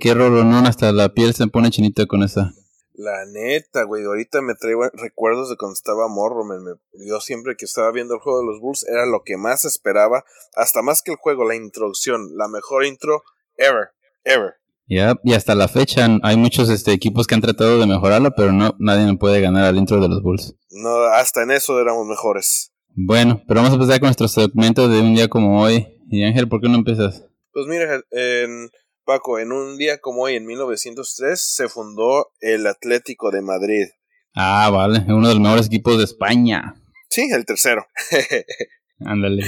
Qué no hasta la piel se pone chinita con esa. La neta, güey, ahorita me traigo recuerdos de cuando estaba morro. yo siempre que estaba viendo el juego de los Bulls era lo que más esperaba, hasta más que el juego, la introducción, la mejor intro ever, ever. Ya, y hasta la fecha hay muchos este, equipos que han tratado de mejorarlo, pero no nadie puede ganar al intro de los Bulls. No, hasta en eso éramos mejores. Bueno, pero vamos a empezar con nuestro segmento de un día como hoy. Y Ángel, ¿por qué no empiezas? Pues mira, en, Paco, en un día como hoy, en 1903, se fundó el Atlético de Madrid. Ah, vale, uno de los mejores equipos de España. Sí, el tercero. Ándale.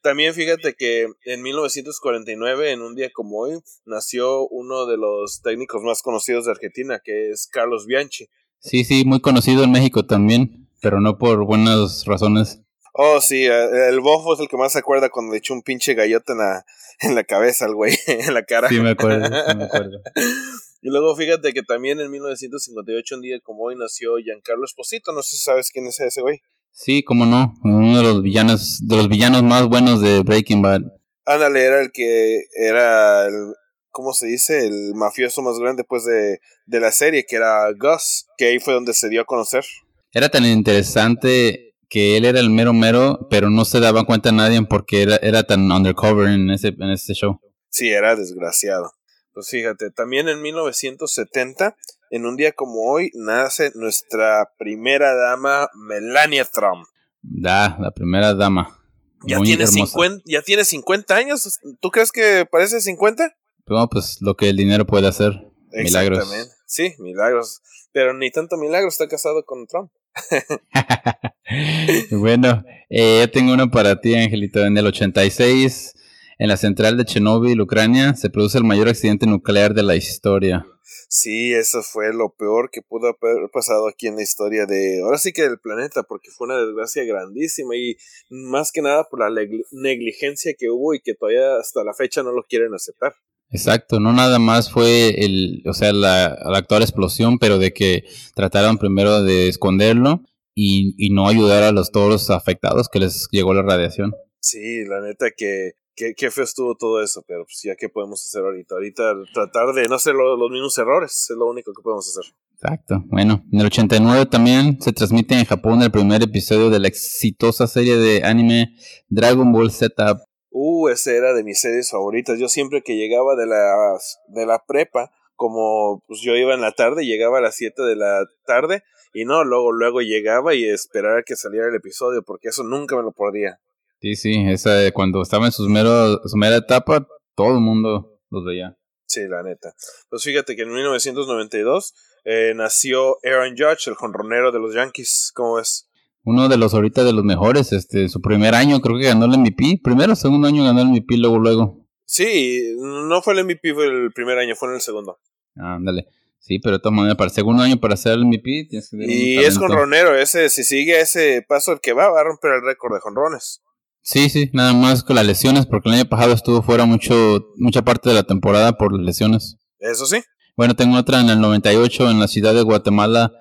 También fíjate que en 1949, en un día como hoy, nació uno de los técnicos más conocidos de Argentina, que es Carlos Bianchi. Sí, sí, muy conocido en México también, pero no por buenas razones. Oh, sí, eh, el bofo es el que más se acuerda cuando le echó un pinche gallote en la, en la cabeza al güey, en la cara. Sí, me acuerdo, sí me acuerdo. Y luego fíjate que también en 1958, un día como hoy, nació Giancarlo Esposito. No sé si sabes quién es ese güey. Sí, cómo no, uno de los villanos, de los villanos más buenos de Breaking Bad. Ándale, era el que era el, ¿cómo se dice? El mafioso más grande después de, de la serie, que era Gus, que ahí fue donde se dio a conocer. Era tan interesante que él era el mero mero, pero no se daba cuenta nadie porque era, era tan undercover en ese, en ese show. Sí, era desgraciado. Pues fíjate, también en 1970 en un día como hoy nace nuestra primera dama, Melania Trump. Da, la primera dama. Ya tiene, 50, ya tiene 50 años. ¿Tú crees que parece 50? No, pues lo que el dinero puede hacer. Milagros. Sí, milagros. Pero ni tanto milagro, está casado con Trump. bueno, eh, yo tengo uno para ti, Angelito. En el 86, en la central de Chernobyl, Ucrania, se produce el mayor accidente nuclear de la historia. Sí, eso fue lo peor que pudo haber pasado aquí en la historia de, ahora sí que del planeta, porque fue una desgracia grandísima y más que nada por la negligencia que hubo y que todavía hasta la fecha no lo quieren aceptar. Exacto, no nada más fue el, o sea, la, actual explosión, pero de que trataron primero de esconderlo y, y no ayudar a los todos los afectados que les llegó la radiación. Sí, la neta que qué, qué feo estuvo todo eso, pero pues ya qué podemos hacer ahorita. Ahorita tratar de no hacer los mismos errores es lo único que podemos hacer. Exacto. Bueno, en el 89 también se transmite en Japón el primer episodio de la exitosa serie de anime Dragon Ball Z. Uh, esa era de mis series favoritas. Yo siempre que llegaba de la, de la prepa, como pues yo iba en la tarde, llegaba a las 7 de la tarde y no, luego, luego llegaba y esperaba a que saliera el episodio, porque eso nunca me lo podía. Sí, sí, esa, cuando estaba en sus mero, su mera etapa, todo el mundo los veía. Sí, la neta. Pues fíjate que en 1992 eh, nació Aaron Judge, el jonronero de los Yankees. ¿Cómo ves? Uno de los ahorita de los mejores, este, su primer año creo que ganó el MVP. Primero, segundo año ganó el MVP, luego, luego. Sí, no fue el MVP fue el primer año, fue en el segundo. Ándale. Sí, pero de todas maneras, para el segundo año, para ser el MVP, tienes que Y es jonronero, ese, si sigue ese paso el que va, va a romper el récord de jonrones. Sí, sí, nada más con las lesiones, porque el año pasado estuvo fuera mucho, mucha parte de la temporada por las lesiones. Eso sí. Bueno, tengo otra en el 98 en la ciudad de Guatemala.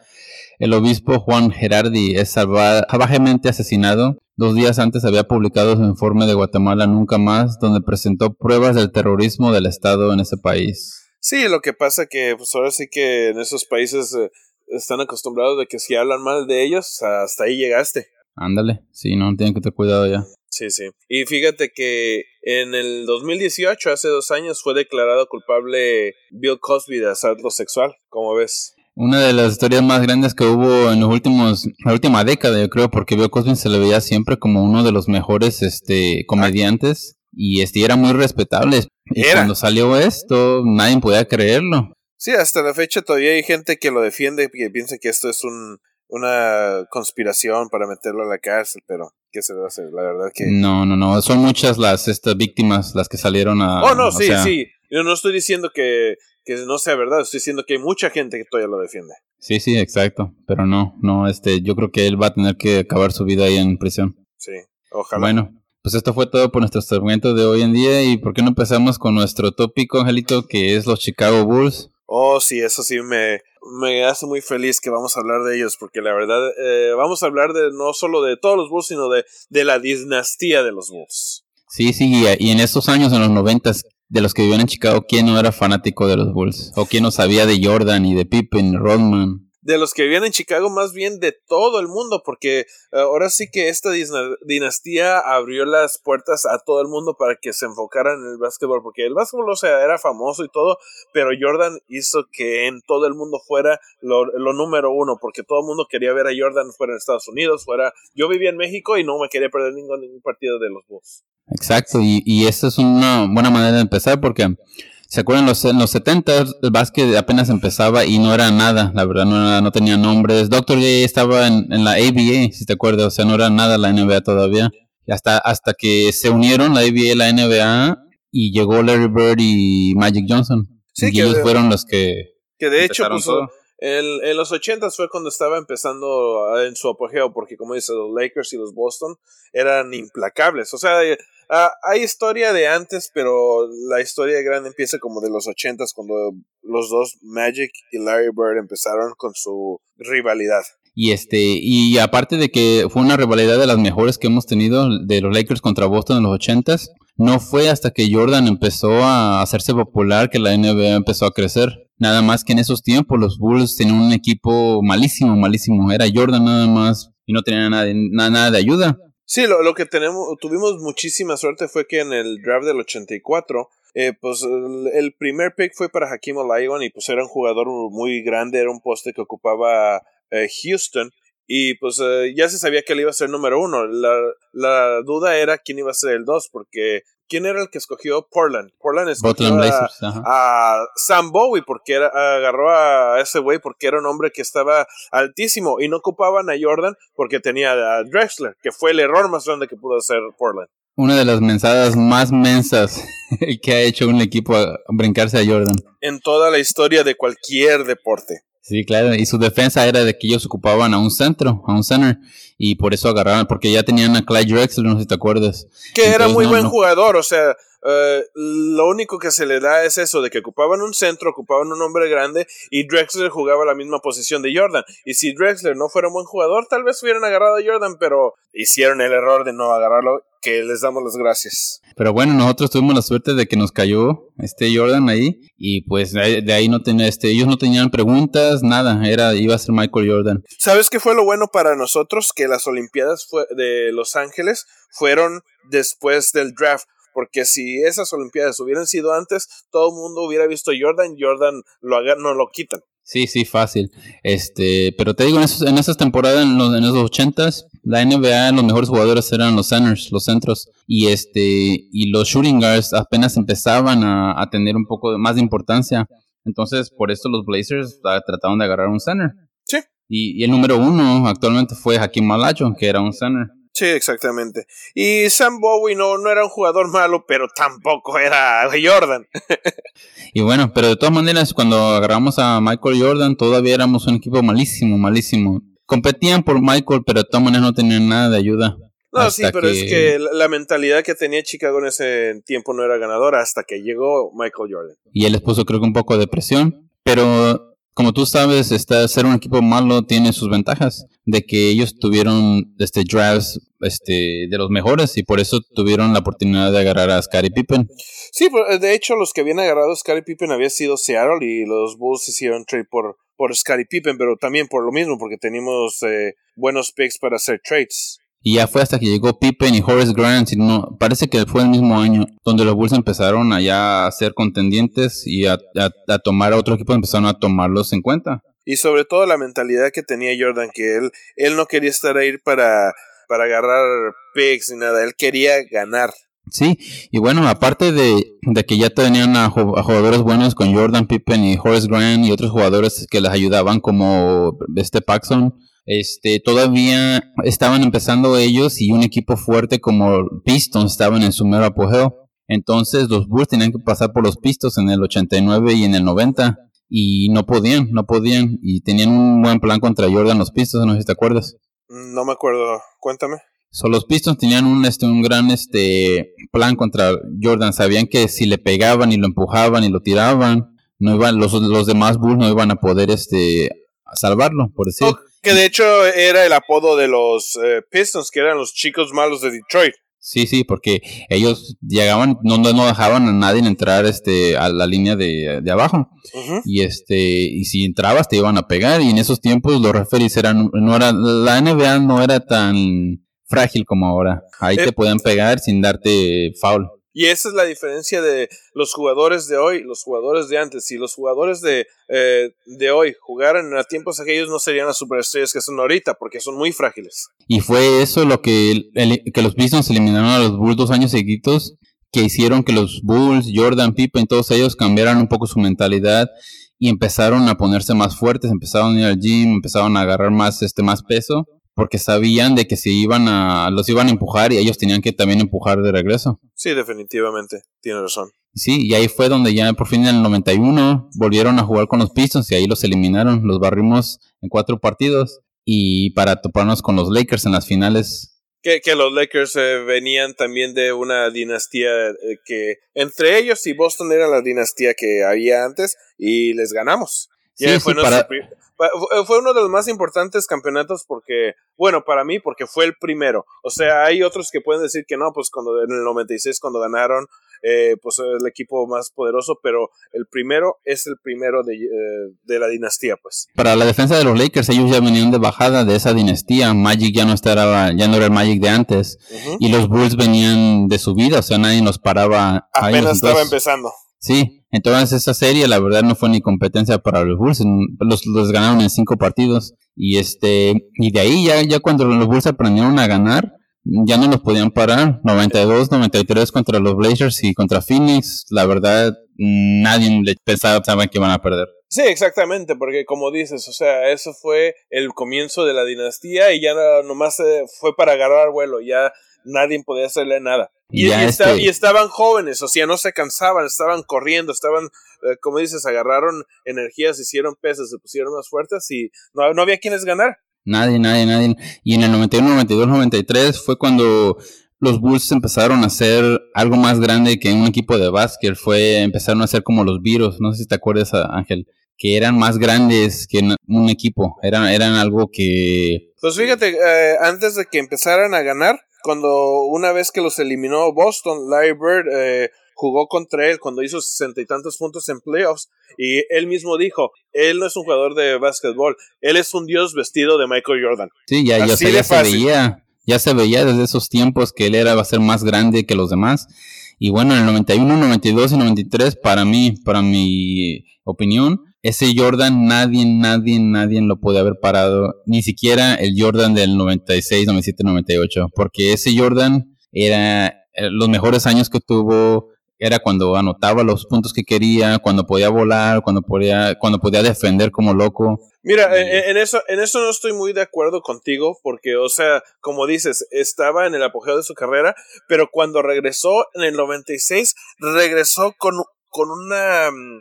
El obispo Juan Gerardi es salvajemente asesinado. Dos días antes había publicado su informe de Guatemala Nunca Más, donde presentó pruebas del terrorismo del Estado en ese país. Sí, lo que pasa que pues ahora sí que en esos países eh, están acostumbrados de que si hablan mal de ellos, hasta ahí llegaste. Ándale, sí, no, tienen que tener cuidado ya. Sí, sí. Y fíjate que en el 2018, hace dos años, fue declarado culpable Bill Cosby de asalto sexual. ¿Cómo ves? Una de las historias más grandes que hubo en los últimos, la última década, yo creo, porque Bill Cosby se le veía siempre como uno de los mejores este, comediantes y este era muy respetable. Y cuando salió esto, nadie podía creerlo. Sí, hasta la fecha todavía hay gente que lo defiende y que piensa que esto es un, una conspiración para meterlo a la cárcel, pero ¿qué se debe hacer? La verdad que... No, no, no, son muchas las estas víctimas las que salieron a... Oh, no, sí, sí. Yo no estoy diciendo que, que no sea verdad, estoy diciendo que hay mucha gente que todavía lo defiende. Sí, sí, exacto, pero no, no, este, yo creo que él va a tener que acabar su vida ahí en prisión. Sí, ojalá. Bueno, pues esto fue todo por nuestro segmento de hoy en día y ¿por qué no empezamos con nuestro tópico, Angelito, que es los Chicago Bulls? Oh, sí, eso sí me, me hace muy feliz que vamos a hablar de ellos, porque la verdad, eh, vamos a hablar de no solo de todos los Bulls, sino de, de la dinastía de los Bulls. Sí, sí, y, en estos años, en los noventas, de los que vivían en Chicago, ¿quién no era fanático de los Bulls? ¿O quién no sabía de Jordan y de Pippen, Rodman? De los que vivían en Chicago, más bien de todo el mundo, porque eh, ahora sí que esta dinastía abrió las puertas a todo el mundo para que se enfocaran en el básquetbol, porque el básquetbol, o sea, era famoso y todo, pero Jordan hizo que en todo el mundo fuera lo, número uno, porque todo el mundo quería ver a Jordan fuera en Estados Unidos, fuera, yo vivía en México y no me quería perder ningún, partido de los Bulls. Exacto, y, y esta es una buena manera de empezar porque ¿Se acuerdan? Los, en los 70 el básquet apenas empezaba y no era nada, la verdad, no, no tenía nombres. Dr. J estaba en, la ABA, si te acuerdas, o sea, no era nada la NBA todavía. Y hasta, hasta que se unieron la ABA y la NBA y llegó Larry Bird y Magic Johnson. Sí, y ellos fueron los que... Que de hecho, pues, en los 80 fue cuando estaba empezando en su apogeo, porque como dice, los Lakers y los Boston eran implacables. O sea, Ah, hay historia de antes, pero la historia grande empieza como de los ochentas, cuando los dos Magic y Larry Bird empezaron con su rivalidad. Y este, y aparte de que fue una rivalidad de las mejores que hemos tenido de los Lakers contra Boston en los ochentas, no fue hasta que Jordan empezó a hacerse popular que la NBA empezó a crecer. Nada más que en esos tiempos los Bulls tenían un equipo malísimo, malísimo. Era Jordan nada más y no tenían nada, nada de ayuda. Sí, lo, lo, que tenemos, tuvimos muchísima suerte fue que en el draft del 84, eh, pues el, primer pick fue para Hakim Olajuwon y pues era un jugador muy grande, era un poste que ocupaba eh, Houston y pues eh, ya se sabía que él iba a ser número uno. La, la duda era quién iba a ser el dos porque ¿Quién era el que escogió Portland? Portland escogió a, Sam Bowie porque era, agarró a ese güey porque era un hombre que estaba altísimo y no ocupaban a Jordan porque tenía a Drexler, que fue el error más grande que pudo hacer Portland. Una de las mensadas más mensas que ha hecho un equipo a brincarse a Jordan. En toda la historia de cualquier deporte. Sí, claro, y su defensa era de que ellos ocupaban a un centro, a un center, y por eso agarraban, porque ya tenían a Clyde Drexler, no sé si te acuerdas. Que era muy buen jugador, o sea, eh, lo único que se le da es eso, de que ocupaban un centro, ocupaban un hombre grande, y Drexler jugaba la misma posición de Jordan. Y si Drexler no fuera un buen jugador, tal vez hubieran agarrado a Jordan, pero hicieron el error de no agarrarlo, que les damos las gracias. Pero bueno, nosotros tuvimos la suerte de que nos cayó este Jordan ahí y pues de ahí no tenía este ellos no tenían preguntas, nada, era iba a ser Michael Jordan. ¿Sabes qué fue lo bueno para nosotros que las Olimpiadas de Los Ángeles fueron después del draft? Porque si esas Olimpiadas hubieran sido antes, todo el mundo hubiera visto Jordan, Jordan lo no lo quitan. Sí, sí, fácil. Este, pero te digo, en, esos, en esas temporadas, en los, en los ochentas, la NBA, los mejores jugadores eran los centers, los centros. Y este, y los shooting guards apenas empezaban a, tener un poco más de importancia. Entonces, por esto los Blazers ah, trataron de agarrar un center. Y, el número uno actualmente fue Hakim Malacho, que era un center. Sí, exactamente. Y Sam Bowie no, no era un jugador malo, pero tampoco era Jordan. y bueno, pero de todas maneras, cuando agarramos a Michael Jordan, todavía éramos un equipo malísimo, malísimo. Competían por Michael, pero de todas maneras no tenían nada de ayuda. No, sí, pero es que la mentalidad que tenía Chicago en ese tiempo no era ganadora hasta que llegó Michael Jordan. Y él les puso creo que un poco de presión, pero como tú sabes, este, ser un equipo malo tiene sus ventajas, de que ellos tuvieron este, drafts este, de los mejores y por eso tuvieron la oportunidad de agarrar a Scottie Pippen. Sí, de hecho los que habían agarrado a Scottie Pippen había sido Seattle y los Bulls hicieron trade por, por Scottie Pippen, pero también por lo mismo, porque teníamos eh, buenos picks para hacer trades. Y ya fue hasta que llegó Pippen y Horace Grant, y no, parece que fue el mismo año donde los Bulls empezaron a a ser contendientes y a, tomar a otro equipo, empezaron a tomarlos en cuenta. Y sobre todo la mentalidad que tenía Jordan, que él, él no quería estar ahí para, para agarrar picks ni nada, él quería ganar. Sí, y bueno, aparte de, que ya tenían a, jugadores buenos con Jordan Pippen y Horace Grant y otros jugadores que les ayudaban como este Paxson, este, todavía estaban empezando ellos y un equipo fuerte como Pistons estaban en su mero apogeo. Entonces los Bulls tenían que pasar por los Pistons en el 89 y en el 90 y no podían, no podían y tenían un buen plan contra Jordan los Pistons, no sé si te acuerdas. No me acuerdo, cuéntame. So, los Pistons tenían un, este, un gran este, plan contra Jordan. Sabían que si le pegaban y lo empujaban y lo tiraban, no iban, los, los demás Bulls no iban a poder este, salvarlo, por decir. Que de hecho era el apodo de los eh, Pistons, que eran los chicos malos de Detroit. Sí, sí, porque ellos llegaban, no, no dejaban a nadie entrar este, a la línea de, abajo. Y este, y si entrabas te iban a pegar. Y en esos tiempos los referees eran, no era, la NBA no era tan frágil como ahora. Ahí te eh, podían pegar sin darte foul. Y esa es la diferencia de los jugadores de hoy, los jugadores de antes. Si los jugadores de, eh, de hoy jugaran a tiempos aquellos, no serían las superestrellas que son ahorita, porque son muy frágiles. Y fue eso lo que, que los Pistons eliminaron a los Bulls dos años seguidos, que hicieron que los Bulls, Jordan, Pippen, todos ellos cambiaran un poco su mentalidad y empezaron a ponerse más fuertes, empezaron a ir al gym, empezaron a agarrar más, este, más peso porque sabían de que se iban a, los iban a empujar y ellos tenían que también empujar de regreso. Sí, definitivamente, tiene razón. Sí, y ahí fue donde ya por fin en el 91 volvieron a jugar con los Pistons y ahí los eliminaron, los barrimos en cuatro partidos y para toparnos con los Lakers en las finales. Que, que los Lakers eh, venían también de una dinastía eh, que entre ellos y Boston era la dinastía que había antes y les ganamos. Sí, fue para... Eh, fue uno de los más importantes campeonatos porque, bueno, para mí, porque fue el primero. O sea, hay otros que pueden decir que no, pues cuando en el 96, cuando ganaron, eh, pues el equipo más poderoso, pero el primero es el primero de, eh, de, la dinastía, pues. Para la defensa de los Lakers, ellos ya venían de bajada de esa dinastía. Magic ya no estaba, ya no era el Magic de antes. Y los Bulls venían de subida, o sea, nadie nos paraba. Apenas estaba empezando. Sí, entonces esa serie la verdad no fue ni competencia para los Bulls, los, los ganaron en cinco partidos y este y de ahí ya, ya cuando los Bulls aprendieron a ganar, ya no los podían parar, 92, 93 contra los Blazers y contra Phoenix, la verdad nadie pensaba que iban a perder. Sí, exactamente, porque como dices, o sea, eso fue el comienzo de la dinastía y ya nomás eh, fue para agarrar vuelo, ya nadie podía hacerle nada. Y, y, estaban jóvenes, o sea, no se cansaban, estaban corriendo, estaban, eh, como dices, agarraron energías, hicieron pesas, se pusieron más fuertes y no, no había quienes ganar. Nadie, nadie, nadie. Y en el 91, 92, 93 fue cuando los Bulls empezaron a hacer algo más grande que un equipo de básquet. Fue, empezaron a ser como los virus, no sé si te acuerdas, Ángel, que eran más grandes que un equipo. Eran, eran algo que... Pues fíjate, eh, antes de que empezaran a ganar, cuando una vez que los eliminó Boston, Larry Bird eh, jugó contra él cuando hizo sesenta y tantos puntos en playoffs y él mismo dijo, él no es un jugador de básquetbol, él es un dios vestido de Michael Jordan. Sí, ya, ya, se, veía, ya se veía desde esos tiempos que él era va a ser más grande que los demás. Y bueno, en el 91, 92 y 93, para mí, para mi opinión, ese Jordan nadie, nadie, nadie lo puede haber parado, ni siquiera el Jordan del 96, 97, 98, porque ese Jordan era eh, los mejores años que tuvo, era cuando anotaba los puntos que quería, cuando podía volar, cuando podía, cuando podía defender como loco. Mira, en, eso, en eso no estoy muy de acuerdo contigo, porque, o sea, como dices, estaba en el apogeo de su carrera, pero cuando regresó en el 96, regresó con, con una mm,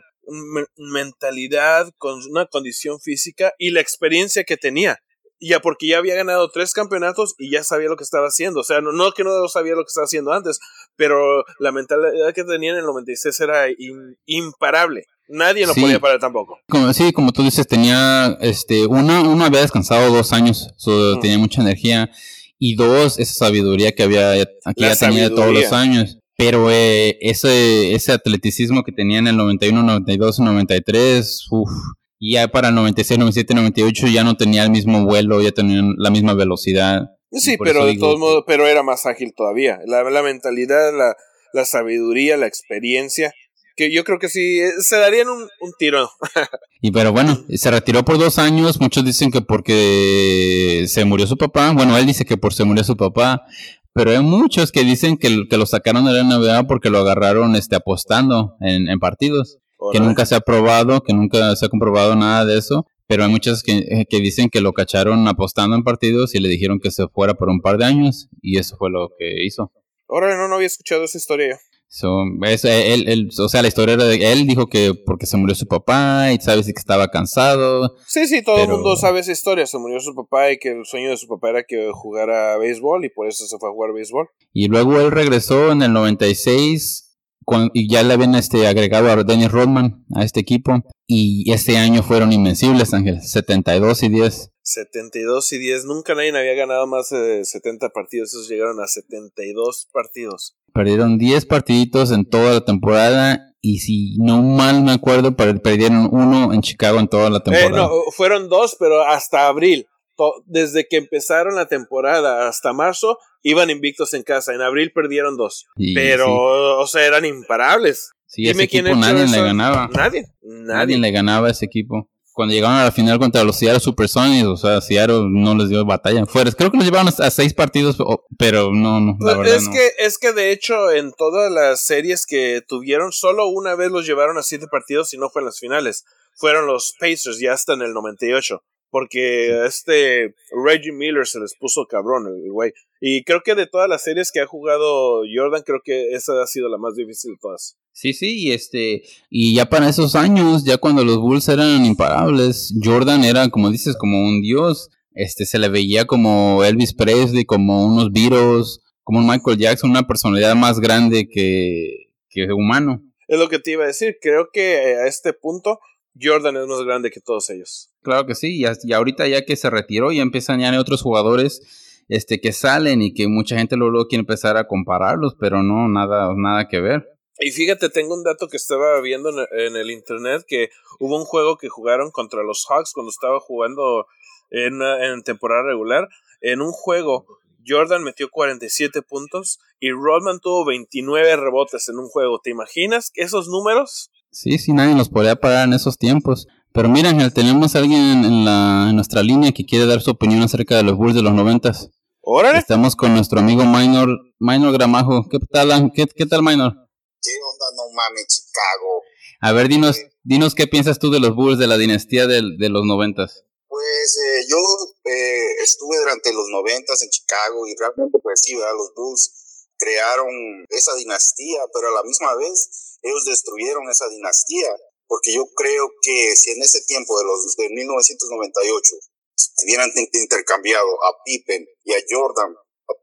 mentalidad, con una condición física y la experiencia que tenía. Ya porque ya había ganado tres campeonatos y ya sabía lo que estaba haciendo. O sea, no, que no sabía lo que estaba haciendo antes, pero la mentalidad que tenía en el 96 era imparable. Nadie lo podía parar tampoco. Como, sí, como tú dices, tenía, este, una, uno había descansado dos años, tenía mucha energía, y dos, esa sabiduría que había, que ya tenía todos los años. Pero eh, ese, ese atleticismo que tenía en el 91, 92, 93, uff, ya para el 96, 97, 98 ya no tenía el mismo vuelo, ya tenía la misma velocidad. Sí, pero de todos modos, pero era más ágil todavía. La, la mentalidad, la, la, sabiduría, la experiencia, que yo creo que sí, eh, se darían un, un tiro. y pero bueno, se retiró por dos años, muchos dicen que porque se murió su papá, bueno, él dice que por se murió su papá, pero hay muchos que dicen que, que lo sacaron de la NBA porque lo agarraron este, apostando en, en partidos. Que nunca se ha probado, que nunca se ha comprobado nada de eso. Pero hay muchos que, eh, que, dicen que lo cacharon apostando en partidos y le dijeron que se fuera por un par de años. Y eso fue lo que hizo. Ahora no, no había escuchado esa historia. So, él, él, o sea, la historia era de él dijo que porque se murió su papá y sabes que estaba cansado. Sí, sí, todo el mundo sabe esa historia. Se murió su papá y que el sueño de su papá era que jugara béisbol y por eso se fue a jugar béisbol. Y luego él regresó en el 96 y ya le habían este, agregado a Dennis Rodman a este equipo. Y este año fueron invencibles, Ángel, 72 y 10. 72 y 10. Nunca nadie había ganado más de 70 partidos. Esos llegaron a 72 partidos. Perdieron 10 partiditos en toda la temporada. Y si no mal me acuerdo, perdieron uno en Chicago en toda la eh, temporada. no, fueron dos, pero hasta abril. Desde que empezaron la temporada hasta marzo, iban invictos en casa. En abril perdieron dos. pero, o sea, eran imparables. Sí, Dime quién nadie le ganaba. Nadie, nadie. le ganaba a ese equipo. Cuando llegaron a la final contra los Seattle Supersonics, o sea, Seattle no les dio batalla. Fuera, creo que los llevaron a seis partidos, pero no, no, la verdad es que Es que de hecho en todas las series que tuvieron, solo una vez los llevaron a siete partidos y no fue en las finales. Fueron los Pacers ya hasta en el 98. Porque este Reggie Miller se les puso cabrón el güey. Y creo que de todas las series que ha jugado Jordan, creo que esa ha sido la más difícil de todas. Sí, sí, y este, y ya para esos años, ya cuando los Bulls eran imparables, Jordan era, como dices, como un dios. Este, se le veía como Elvis Presley, como unos Beatles, como un Michael Jackson, una personalidad más grande que, que humano. Es lo que te iba a decir. Creo que a este punto Jordan es más grande que todos ellos. Claro que sí, y, ahorita ya que se retiró, ya empiezan ya otros jugadores este, que salen y que mucha gente luego quiere empezar a compararlos, pero no, nada, nada que ver. Y fíjate, tengo un dato que estaba viendo en, el internet que hubo un juego que jugaron contra los Hawks cuando estaba jugando en, en temporada regular. En un juego, Jordan metió 47 puntos y Rodman tuvo 29 rebotes en un juego. ¿Te imaginas esos números? Sí, sí, nadie nos podía pagar en esos tiempos. Pero mira, Ángel, tenemos a alguien en, la, en nuestra línea que quiere dar su opinión acerca de los Bulls de los noventas. Estamos con nuestro amigo Minor, Minor Gramajo. ¿Qué tal, qué, qué tal, Minor? ¿Qué onda? No mames, Chicago. A ver, dinos, dinos qué piensas tú de los Bulls de la dinastía de, de los noventas. Pues eh, yo eh, estuve durante los noventas en Chicago y realmente pues sí, ¿verdad? los Bulls crearon esa dinastía, pero a la misma vez ellos destruyeron esa dinastía, porque yo creo que si en ese tiempo de los de 1998 hubieran intercambiado a Pippen y a Jordan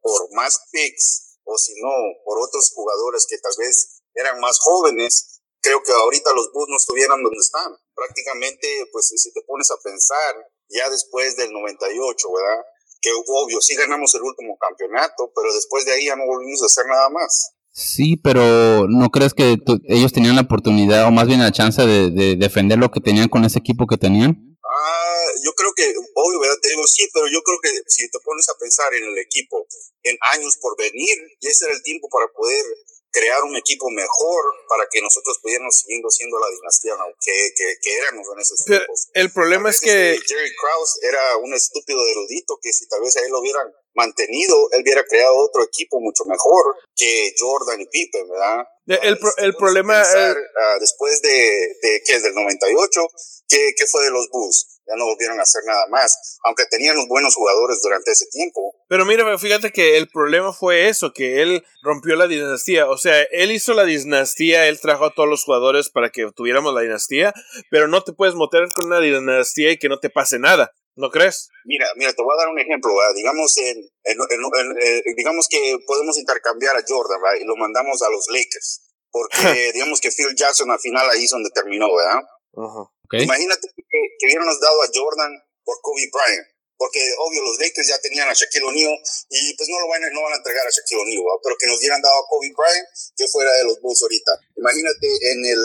por más picks o si no por otros jugadores que tal vez eran más jóvenes, creo que ahorita los Bulls no estuvieran donde están. Prácticamente, pues si te pones a pensar, ya después del 98, ¿verdad? Que obvio, sí ganamos el último campeonato, pero después de ahí ya no volvimos a hacer nada más. Sí, pero ¿no crees que ellos tenían la oportunidad o más bien la chance de, defender lo que tenían con ese equipo que tenían? Ah, yo creo que, obvio, ¿verdad? Te digo sí, pero yo creo que si te pones a pensar en el equipo en años por venir, ya ese era el tiempo para poder crear un equipo mejor para que nosotros pudiéramos seguir siendo la dinastía que, que, éramos en esos tiempos. El problema es que... Jerry Krause era un estúpido erudito que si tal vez a él lo hubieran mantenido, él hubiera creado otro equipo mucho mejor que Jordan y Pippen, ¿verdad? El, el, problema... Ah, después de, de, ¿qué es? Del 98, ¿qué, ¿qué fue de los Bulls? ya no volvieron a hacer nada más, aunque tenían los buenos jugadores durante ese tiempo. Pero mira, fíjate que el problema fue eso, que él rompió la dinastía, o sea, él hizo la dinastía, él trajo a todos los jugadores para que tuviéramos la dinastía, pero no te puedes meter con una dinastía y que no te pase nada. ¿No crees? Mira, mira, te voy a dar un ejemplo. Digamos, en, eh, digamos que podemos intercambiar a Jordan y lo mandamos a los Lakers. Porque digamos que Phil Jackson al final ahí es donde terminó, ¿verdad? Ajá. Imagínate que, que, hubiéramos dado a Jordan por Kobe Bryant. Porque obvio los Lakers ya tenían a Shaquille O'Neal y pues no lo van a, no van a entregar a Shaquille O'Neal, pero que nos hubieran dado a Kobe Bryant que fuera de los Bulls ahorita. Imagínate en el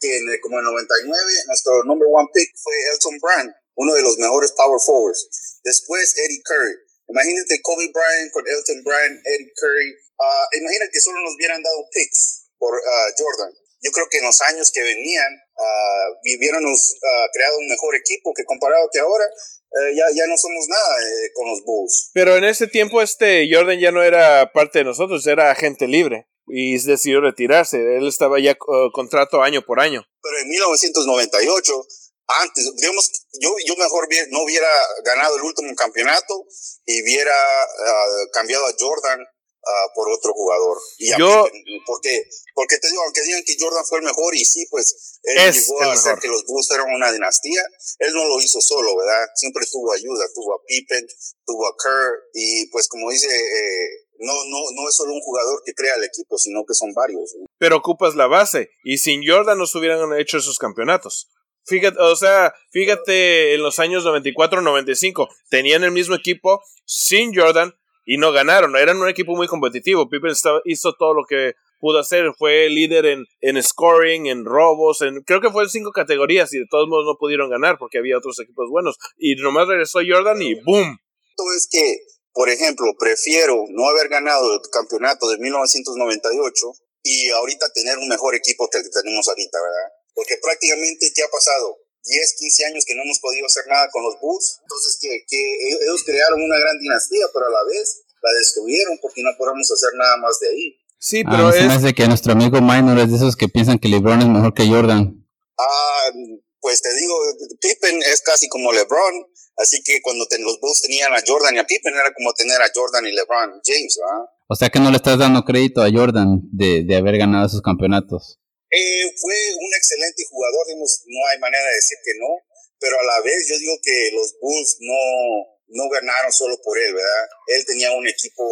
que en el, como en el 99 nuestro number one pick fue Elton Brand, uno de los mejores power forwards. Después Eddie Curry. Imagínate Kobe Bryant con Elton Brand, Eddie Curry. Uh, imagínate que solo nos hubieran dado picks por uh, Jordan yo creo que en los años que venían uh, hubiéramos uh, creado un mejor equipo que comparado que ahora eh, ya, ya no somos nada eh, con los Bulls. Pero en ese tiempo este Jordan ya no era parte de nosotros, era agente libre y decidió retirarse. Él estaba ya uh, contrato año por año. Pero en 1998 antes, digamos, yo, yo mejor no hubiera ganado el último campeonato y hubiera cambiado a Jordan Uh, por otro jugador. Y yo, porque, porque te digo, aunque digan que Jordan fue el mejor, y sí, pues él llegó a hacer que los Bulls fueran una dinastía, él no lo hizo solo, ¿verdad? Siempre tuvo ayuda, tuvo a Pippen, tuvo a Kerr, y pues como dice, eh, no, no, no es solo un jugador que crea el equipo, sino que son varios. Pero ocupas la base, y sin Jordan no se hubieran hecho esos campeonatos. Fíjate, o sea, fíjate en los años 94-95, tenían el mismo equipo sin Jordan y no ganaron. Eran un equipo muy competitivo. Pippen hizo todo lo que pudo hacer. Fue líder en, en scoring, en robos, en creo que fue en cinco categorías y de todos modos no pudieron ganar porque había otros equipos buenos. Y nomás regresó Jordan y ¡boom! Es que, por ejemplo, prefiero no haber ganado el campeonato de 1998 y ahorita tener un mejor equipo que el que tenemos ahorita, ¿verdad? Porque prácticamente, ¿qué ha pasado? 10, 15 años que no hemos podido hacer nada con los Bulls. Entonces, que, que ellos crearon una gran dinastía, pero a la vez la destruyeron porque no podemos hacer nada más de ahí. Sí, ah, pero ah, es... de que nuestro amigo Minor es de esos que piensan que LeBron es mejor que Jordan. Ah, pues te digo, Pippen es casi como LeBron, así que cuando los Bulls tenían a Jordan y a Pippen era como tener a Jordan y LeBron James, ¿verdad? O sea que no le estás dando crédito a Jordan de, de haber ganado esos campeonatos. Eh, fue un excelente jugador, no hay manera de decir que no, pero a la vez yo digo que los Bulls no, no ganaron solo por él, ¿verdad? Él tenía un equipo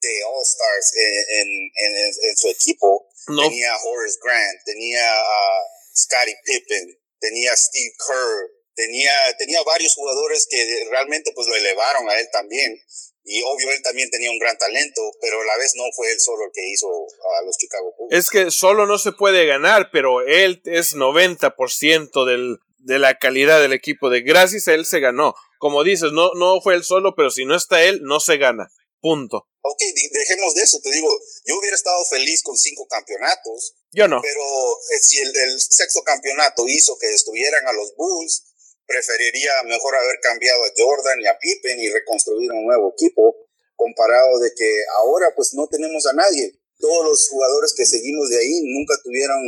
de All-Stars en, en, en, su equipo. Tenía a Horace Grant, tenía a Scottie Pippen, tenía Steve Kerr, tenía, tenía varios jugadores que realmente pues lo elevaron a él también. Y obvio, él también tenía un gran talento, pero a la vez no fue él solo el que hizo a los Chicago Bulls. Es que solo no se puede ganar, pero él es 90% del, de la calidad del equipo. De gracias a él se ganó. Como dices, no, no fue él solo, pero si no está él, no se gana. Punto. Ok, dejemos de eso. Te digo, yo hubiera estado feliz con cinco campeonatos. Yo no. Pero eh, si el, el sexto campeonato hizo que estuvieran a los Bulls, preferiría mejor haber cambiado a Jordan y a Pippen y reconstruir un nuevo equipo, comparado de que ahora pues no tenemos a nadie. Todos los jugadores que seguimos de ahí nunca tuvieron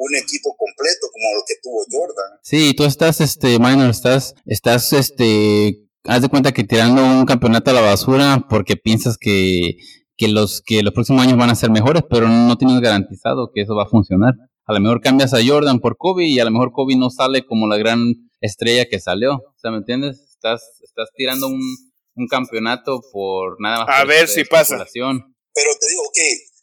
un equipo completo como lo que tuvo Jordan. Sí, tú estás, este, minor, estás, estás, este, haz de cuenta que tirando un campeonato a la basura porque piensas que, que los, que los próximos años van a ser mejores, pero no tienes garantizado que eso va a funcionar. A lo mejor cambias a Jordan por Kobe y a lo mejor Kobe no sale como la gran estrella que salió. O sea, ¿me entiendes? Estás, estás tirando un, un campeonato por nada más. A ver si pasa. Pero te digo, ok,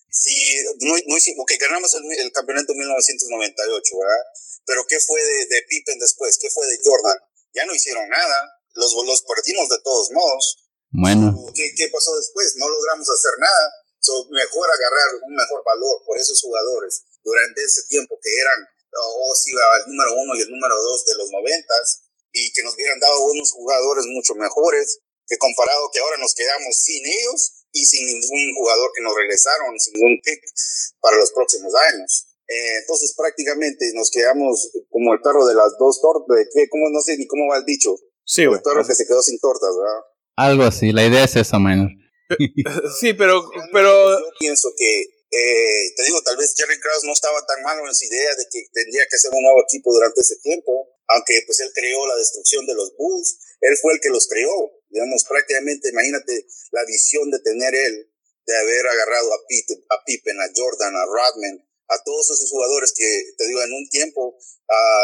si, no, no okay, ganamos el, el, campeonato en 1998, ¿verdad? Pero ¿qué fue de, de, Pippen después? ¿Qué fue de Jordan? Ya no hicieron nada. Los, los perdimos de todos modos. Bueno. ¿Qué, ¿Qué, pasó después? No logramos hacer nada. So, mejor agarrar un mejor valor por esos jugadores durante ese tiempo que eran o si el número uno y el número dos de los noventas y que nos hubieran dado unos jugadores mucho mejores que comparado que ahora nos quedamos sin ellos y sin ningún jugador que nos regresaron, sin ningún pick para los próximos años. Eh, entonces prácticamente nos quedamos como el perro de las dos tortas, de como no sé ni cómo va el dicho. Sí, El perro que se quedó sin tortas, ¿verdad? Algo así, la idea es esa, menor. sí, pero, pero... Yo pienso que eh, te digo, tal vez Jerry Krause no estaba tan malo en su idea de que tendría que ser un nuevo equipo durante ese tiempo, aunque pues él creó la destrucción de los Bulls, él fue el que los creó, digamos, prácticamente, imagínate la visión de tener él, de haber agarrado a, Pete, a Pippen, a Jordan, a Rodman, a todos esos jugadores que, te digo, en un tiempo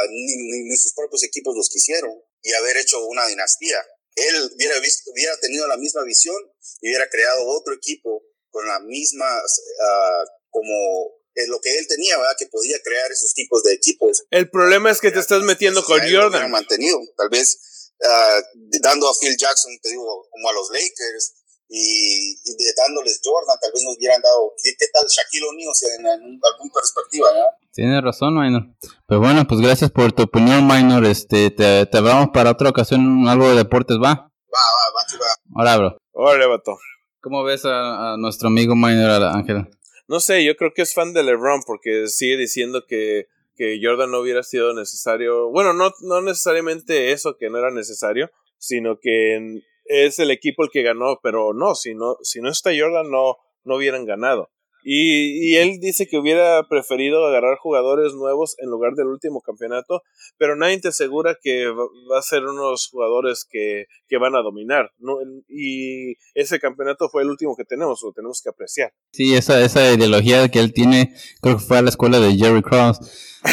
ni, ni, sus propios equipos los quisieron, y haber hecho una dinastía. Él hubiera, visto, hubiera tenido la misma visión y hubiera creado otro equipo con la misma, uh, como lo que él tenía, ¿verdad? Que podía crear esos tipos de equipos. El problema es que te estás metiendo con Jordan. mantenido, tal vez uh, dando a Phil Jackson, te digo, como a los Lakers, y, y de, dándoles Jordan, tal vez nos hubieran dado, ¿qué, qué tal Shaquille O'Neal en, en, alguna perspectiva, ¿no? Tienes razón, Minor. Pues bueno, pues gracias por tu opinión, Minor. Este, te, te hablamos para otra ocasión algo de deportes, ¿va? Va, va, va, va. Hola, bro. Hola, vato. ¿Cómo ves a, nuestro amigo Minor Ángel? No sé, yo creo que es fan de LeBron porque sigue diciendo que, que Jordan no hubiera sido necesario. Bueno, no, no necesariamente eso que no era necesario, sino que es el equipo el que ganó, pero no, si no, si no está Jordan no, no hubieran ganado. Y, él dice que hubiera preferido agarrar jugadores nuevos en lugar del último campeonato, pero nadie te asegura que va a ser unos jugadores que, que van a dominar. ¿no? Y ese campeonato fue el último que tenemos, lo tenemos que apreciar. Sí, esa, esa ideología que él tiene, creo que fue a la escuela de Jerry Cross,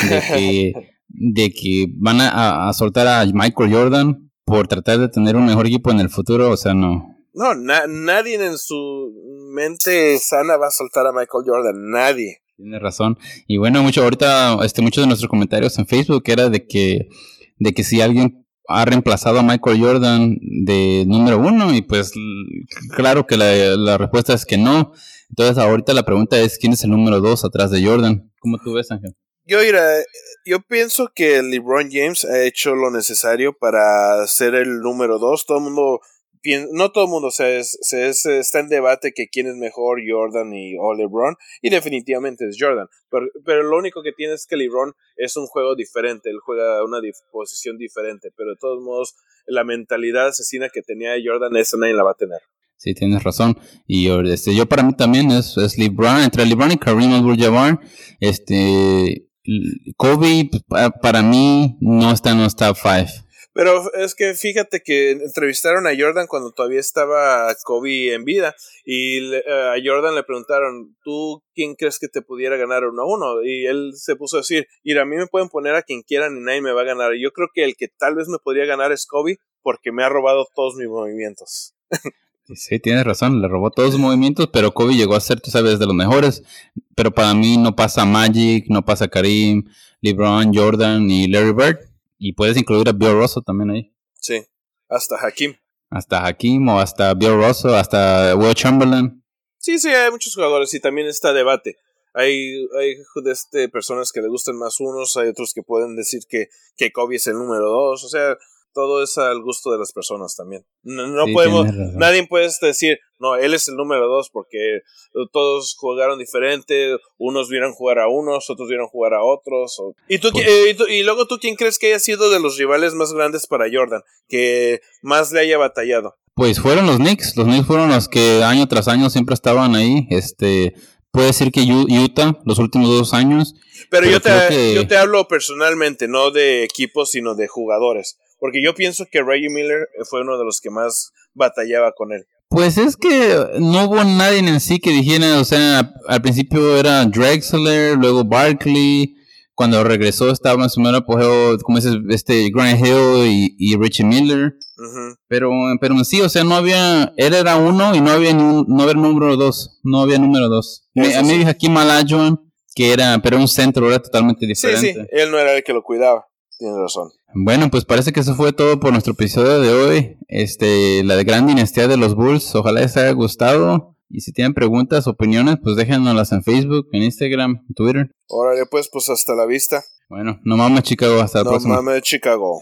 de que, de que van a, a soltar a Michael Jordan por tratar de tener un mejor equipo en el futuro, o sea, no. No, nadie en su mente sana va a soltar a Michael Jordan, nadie. Tiene razón. Y bueno, mucho ahorita este muchos de nuestros comentarios en Facebook era de que de que si alguien ha reemplazado a Michael Jordan de número uno y pues claro que la, la, respuesta es que no. Entonces ahorita la pregunta es quién es el número dos atrás de Jordan. ¿Cómo tú ves, Ángel? Yo, mira, yo pienso que LeBron James ha hecho lo necesario para ser el número dos. Todo el mundo no todo el mundo se, se, está en debate que quién es mejor, Jordan y, o LeBron, y definitivamente es Jordan. Pero, pero, lo único que tiene es que LeBron es un juego diferente, él juega una posición diferente, pero de todos modos, la mentalidad asesina que tenía Jordan, esa nadie la va a tener. Sí, tienes razón. Y este, yo para mí también es, es LeBron, entre LeBron y Kareem Abdul-Jabbar, este, Kobe pues, para mí no está en los top 5. Pero es que fíjate que entrevistaron a Jordan cuando todavía estaba Kobe en vida y eh, a Jordan le preguntaron, ¿tú quién crees que te pudiera ganar uno a uno? Y él se puso a decir, mira, a mí me pueden poner a quien quieran y nadie me va a ganar. Yo creo que el que tal vez me podría ganar es Kobe porque me ha robado todos mis movimientos. Sí, tienes razón, le robó todos sus movimientos, pero Kobe llegó a ser, tú sabes, de los mejores. Pero para mí no pasa Magic, no pasa Karim, LeBron, Jordan y Larry Bird. Y puedes incluir a Bill Russell también ahí. Sí, hasta Hakim. Hasta Hakim o hasta Bill Russell, hasta Will Chamberlain. Sí, sí, hay muchos jugadores y también está debate. Hay, hay este, personas que le gustan más unos, hay otros que pueden decir que, que Kobe es el número dos. O sea, todo es al gusto de las personas también. No, podemos, nadie puede decir, no, él es el número dos porque todos jugaron diferente, unos vieron jugar a unos, otros vieron jugar a otros. ¿Y, tú, pues eh, y, luego tú, ¿quién crees que haya sido de los rivales más grandes para Jordan? Que más le haya batallado. Pues fueron los Knicks, los Knicks fueron los que año tras año siempre estaban ahí, este, puede ser que Utah los últimos dos años. Pero, yo, te, yo te hablo personalmente, no de equipos, sino de jugadores. Porque yo pienso que Reggie Miller fue uno de los que más batallaba con él. Pues es que no hubo nadie en sí que dijera, o sea, al principio era Drexler, luego Barkley, cuando regresó estaba en su mero apogeo, como dices, este Grant Hill y, Richie Miller. Pero, pero sí, o sea, no había, él era uno y no había no había número dos, no había número dos. a mí dije aquí Malajuan, que era, pero un centro era totalmente diferente. Sí, sí, él no era el que lo cuidaba. Tienes razón. Bueno, pues parece que eso fue todo por nuestro episodio de hoy. Este, la de gran dinastía de los Bulls. Ojalá les haya gustado. Y si tienen preguntas, opiniones, pues déjenoslas en Facebook, en Instagram, en Twitter. Órale, pues, pues hasta la vista. Bueno, no mames Chicago, hasta la próxima. No mames Chicago.